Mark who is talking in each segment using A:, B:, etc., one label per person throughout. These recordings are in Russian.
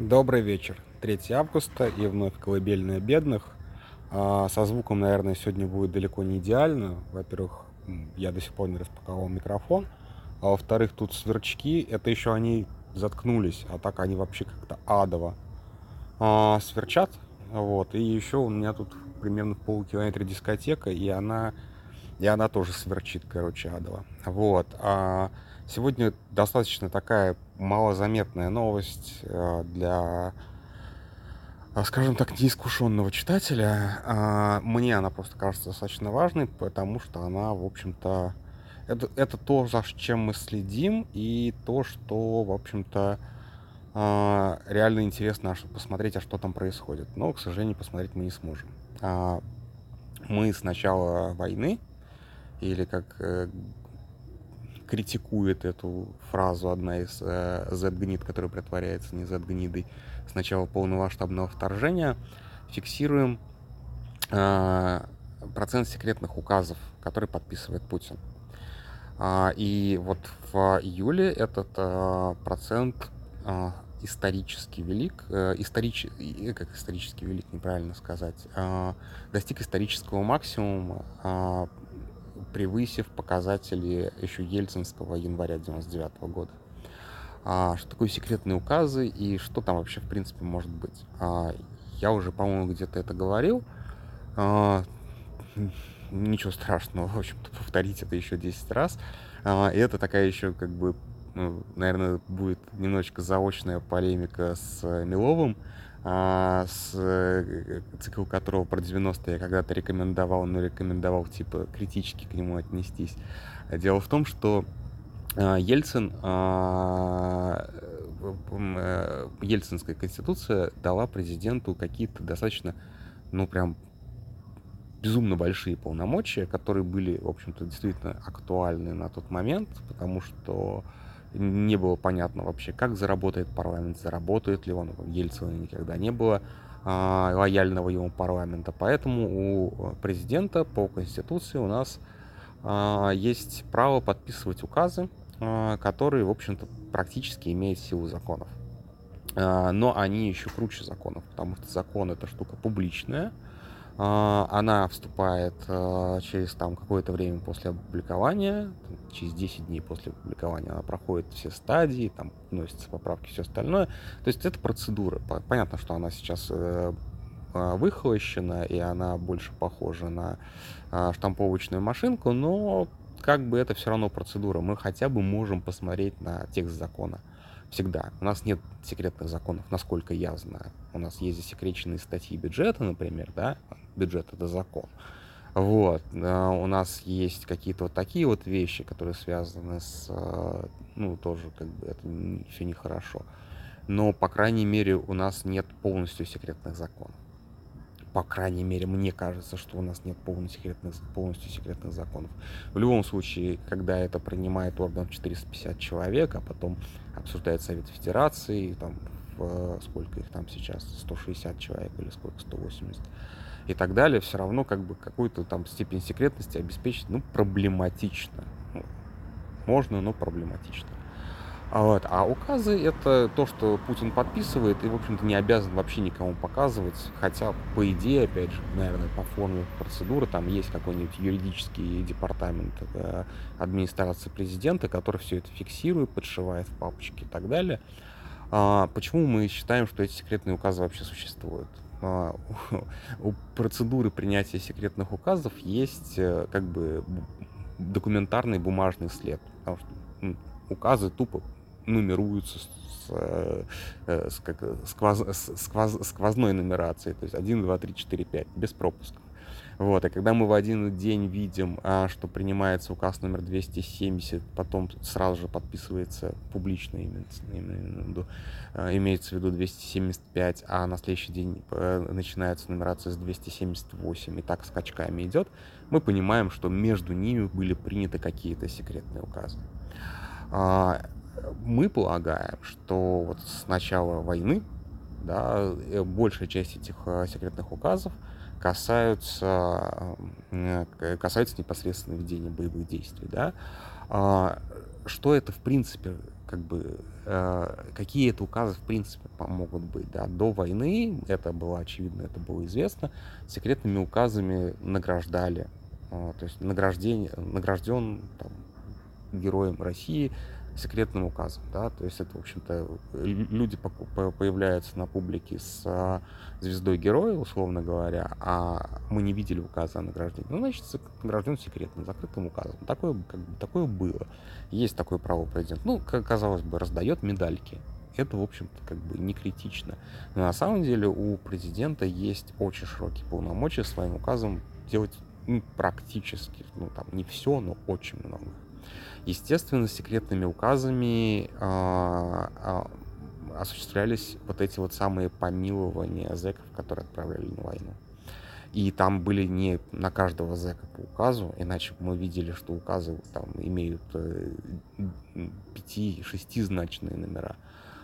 A: Добрый вечер. 3 августа и вновь колыбельная бедных. А, со звуком, наверное, сегодня будет далеко не идеально. Во-первых, я до сих пор не распаковал микрофон. А во-вторых, тут сверчки. Это еще они заткнулись, а так они вообще как-то адово а, сверчат. Вот. И еще у меня тут примерно в полукилометре дискотека, и она, и она тоже сверчит, короче, адово. Вот. А сегодня достаточно такая малозаметная новость э, для, э, скажем так, неискушенного читателя. А, мне она просто кажется достаточно важной, потому что она, в общем-то, это, это то, за чем мы следим, и то, что, в общем-то, э, реально интересно посмотреть, а что там происходит. Но, к сожалению, посмотреть мы не сможем. А, мы с начала войны, или как критикует эту фразу одна из э, Z-гнид, которая притворяется не Z-гнидой с начала полномасштабного вторжения, фиксируем э, процент секретных указов, которые подписывает Путин. А, и вот в июле этот э, процент э, исторически велик, э, историч, как исторически велик, неправильно сказать, э, достиг исторического максимума э, превысив показатели еще ельцинского января 99 года. А, что такое секретные указы и что там вообще в принципе может быть? А, я уже, по-моему, где-то это говорил. А, ничего страшного, в общем-то, повторить это еще 10 раз. А, и это такая еще, как бы, ну, наверное, будет немножечко заочная полемика с Миловым, с э, цикл которого про 90-е я когда-то рекомендовал, но рекомендовал типа критически к нему отнестись. Дело в том, что а, Ельцин, а, э, Ельцинская конституция дала президенту какие-то достаточно, ну прям безумно большие полномочия, которые были, в общем-то, действительно актуальны на тот момент, потому что не было понятно вообще, как заработает парламент, заработает ли он. Ельцина никогда не было а, лояльного ему парламента. Поэтому у президента по Конституции у нас а, есть право подписывать указы, а, которые, в общем-то, практически имеют силу законов. Но они еще круче законов, потому что закон это штука публичная, она вступает а, через там какое-то время после опубликования, через 10 дней после опубликования она проходит все стадии, там вносятся поправки, все остальное. То есть это процедура. Понятно, что она сейчас э, а, выхолощена, и она больше похожа на штамповочную машинку, но как бы это все равно процедура. Мы хотя бы можем посмотреть на текст закона всегда. У нас нет секретных законов, насколько я знаю. У нас есть засекреченные статьи бюджета, например, да, бюджет это закон. Вот, у нас есть какие-то вот такие вот вещи, которые связаны с, э, ну, тоже как бы это все нехорошо. Но, по крайней мере, у нас нет полностью секретных законов по крайней мере, мне кажется, что у нас нет полностью секретных, полностью секретных законов. В любом случае, когда это принимает орган 450 человек, а потом обсуждает Совет Федерации, там, в, сколько их там сейчас, 160 человек или сколько, 180, и так далее, все равно как бы какую-то там степень секретности обеспечить, ну, проблематично. Ну, можно, но проблематично. А вот. А указы это то, что Путин подписывает и, в общем-то, не обязан вообще никому показывать. Хотя, по идее, опять же, наверное, по форме процедуры, там есть какой-нибудь юридический департамент э, администрации президента, который все это фиксирует, подшивает в папочки и так далее. А, почему мы считаем, что эти секретные указы вообще существуют? А, у процедуры принятия секретных указов есть э, как бы документарный бумажный след. Потому что указы тупо нумеруются с, э, с, как, сквоз, сквоз, сквозной нумерацией, то есть 1, 2, 3, 4, 5, без пропусков. Вот, и когда мы в один день видим, а, что принимается указ номер 270, потом сразу же подписывается публично, имеется, имеется, а, имеется в виду 275, а на следующий день э, начинается нумерация с 278, и так скачками идет, мы понимаем, что между ними были приняты какие-то секретные указы. Мы полагаем, что вот с начала войны да, э, большая часть этих э, секретных указов касаются, э, касаются непосредственно ведения боевых действий. Да? А, что это, в принципе, как бы, какие это указы в принципе могут быть, да. До войны это было очевидно, это было известно. Секретными указами награждали, то есть награждение, награжден там, героем России секретным указом, да, то есть это, в общем-то, люди появляются на публике с а, звездой героя, условно говоря, а мы не видели указа о награждении, ну, значит, награжден секретным, закрытым указом. Такое, как бы, такое было. Есть такое право президент. Ну, как казалось бы, раздает медальки. Это, в общем-то, как бы не критично. Но на самом деле у президента есть очень широкие полномочия своим указом делать ну, практически, ну, там, не все, но очень много. Естественно, секретными указами а, а, осуществлялись вот эти вот самые помилования зэков, которые отправляли на войну. И там были не на каждого зэка по указу, иначе мы видели, что указы там имеют э, пяти-шестизначные номера.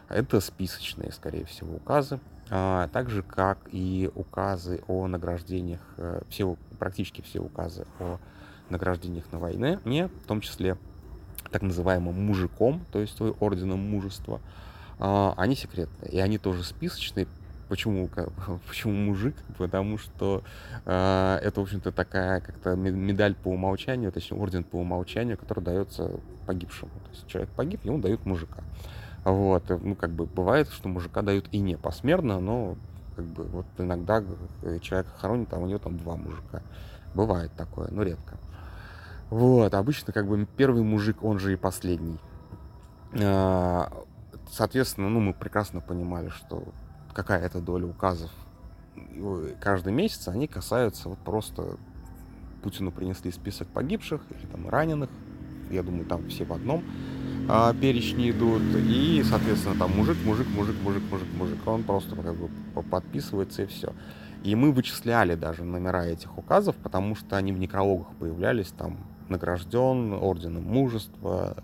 A: Это списочные, скорее всего, указы. А, так же, как и указы о награждениях, э, все, практически все указы о награждениях на войне, не, в том числе так называемым мужиком, то есть орденом мужества, а, они секретные. И они тоже списочные. Почему, почему мужик? Потому что э, это, в общем-то, такая как-то медаль по умолчанию, точнее, орден по умолчанию, который дается погибшему. То есть человек погиб, ему дают мужика. Вот. Ну, как бы бывает, что мужика дают и не посмертно, но как бы вот иногда человек хоронит, а у него там два мужика. Бывает такое, но редко. Вот, обычно как бы первый мужик, он же и последний. А, соответственно, ну, мы прекрасно понимали, что какая-то доля указов каждый месяц, они касаются вот просто Путину принесли список погибших или там раненых, я думаю, там все в одном а, перечне идут, и, соответственно, там мужик, мужик, мужик, мужик, мужик, мужик, он просто как бы подписывается и все. И мы вычисляли даже номера этих указов, потому что они в некрологах появлялись, там награжден орденом мужества,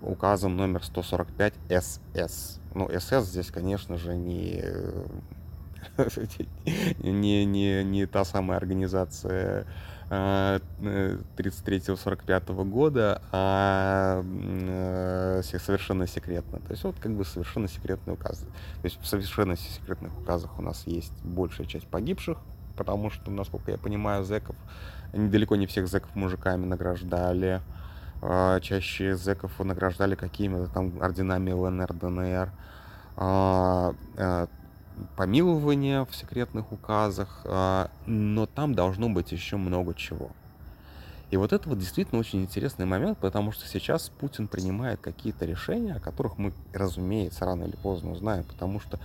A: указом номер 145 СС. Ну, СС здесь, конечно же, не, не, не, не та самая организация 33-45 а, года, а э, совершенно секретно. То есть вот как бы совершенно секретный указ. То есть в совершенно секретных указах у нас есть большая часть погибших, потому что, насколько я понимаю, зэков Далеко не всех зэков мужиками награждали. А, чаще зэков награждали какими-то там орденами ЛНР, ДНР. А, а, помилование в секретных указах. Но там должно быть еще много чего. И вот это вот действительно очень интересный момент, потому что сейчас Путин принимает какие-то решения, о которых мы, разумеется, рано или поздно узнаем, потому что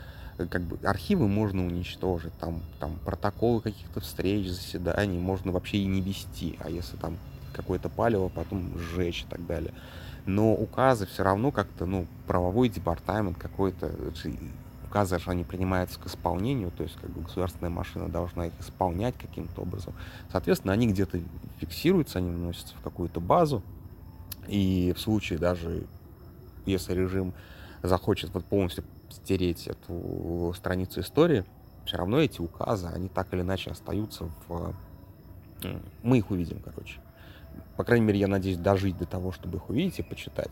A: как бы архивы можно уничтожить, там, там протоколы каких-то встреч, заседаний можно вообще и не вести, а если там какое-то палево, потом сжечь и так далее. Но указы все равно как-то, ну, правовой департамент какой-то, указы же они принимаются к исполнению, то есть как бы государственная машина должна их исполнять каким-то образом. Соответственно, они где-то фиксируются, они вносятся в какую-то базу, и в случае даже, если режим захочет вот полностью стереть эту страницу истории, все равно эти указы, они так или иначе остаются в... Мы их увидим, короче. По крайней мере, я надеюсь дожить до того, чтобы их увидеть и почитать.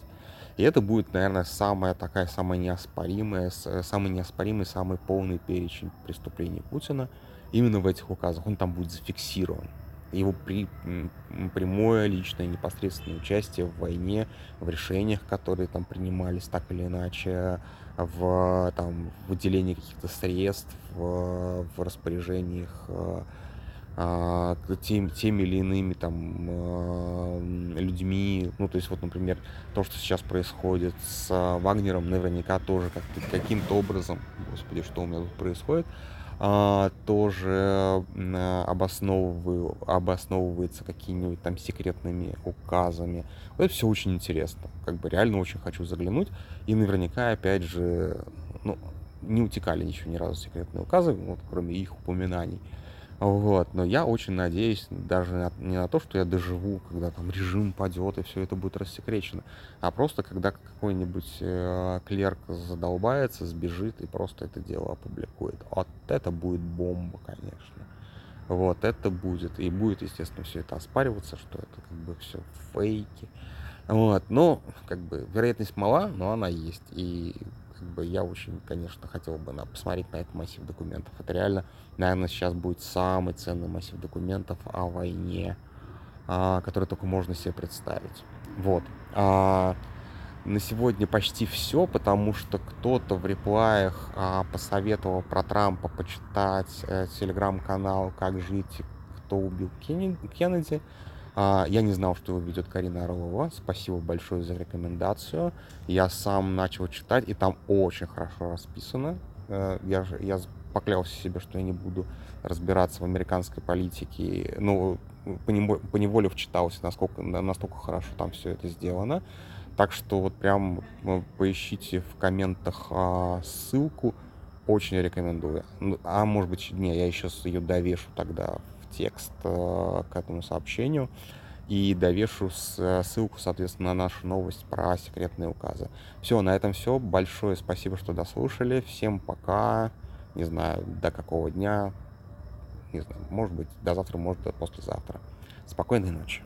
A: И это будет, наверное, самая такая, самая неоспоримая, самый неоспоримый, самый полный перечень преступлений Путина именно в этих указах. Он там будет зафиксирован его при, прямое личное непосредственное участие в войне, в решениях, которые там принимались так или иначе, в там, выделении каких-то средств, в, в распоряжениях а, тем, теми или иными там а, людьми. Ну, то есть, вот, например, то, что сейчас происходит с Вагнером, наверняка тоже как каким-то образом, господи, что у меня тут происходит, тоже обосновываю, обосновывается какими-нибудь там секретными указами. это все очень интересно. Как бы реально очень хочу заглянуть. И наверняка, опять же, ну, не утекали ничего ни разу секретные указы, вот, кроме их упоминаний. Вот. Но я очень надеюсь даже не на то, что я доживу, когда там режим падет и все это будет рассекречено, а просто когда какой-нибудь э, клерк задолбается, сбежит и просто это дело опубликует. Вот это будет бомба, конечно. Вот это будет. И будет, естественно, все это оспариваться, что это как бы все фейки Вот, ну, как бы, вероятность мала, но она есть. И как бы я очень, конечно, хотел бы на, посмотреть на этот массив документов. Это реально, наверное, сейчас будет самый ценный массив документов о войне, а, который только можно себе представить. Вот. А, на сегодня почти все, потому что кто-то в реплаях а, посоветовал про Трампа почитать э, телеграм-канал «Как жить, кто убил Кеннеди». А, я не знал, что его ведет Карина Орлова. Спасибо большое за рекомендацию. Я сам начал читать, и там очень хорошо расписано. Э, я, я поклялся себе, что я не буду разбираться в американской политике. Ну, по неволе вчитался, насколько, настолько хорошо там все это сделано. Так что вот прям ну, поищите в комментах а, ссылку. Очень рекомендую. А может быть, не, я еще ее довешу тогда текст э, к этому сообщению и довешу э, ссылку, соответственно, на нашу новость про секретные указы. Все, на этом все. Большое спасибо, что дослушали. Всем пока. Не знаю, до какого дня. Не знаю, может быть, до завтра, может, до послезавтра. Спокойной ночи.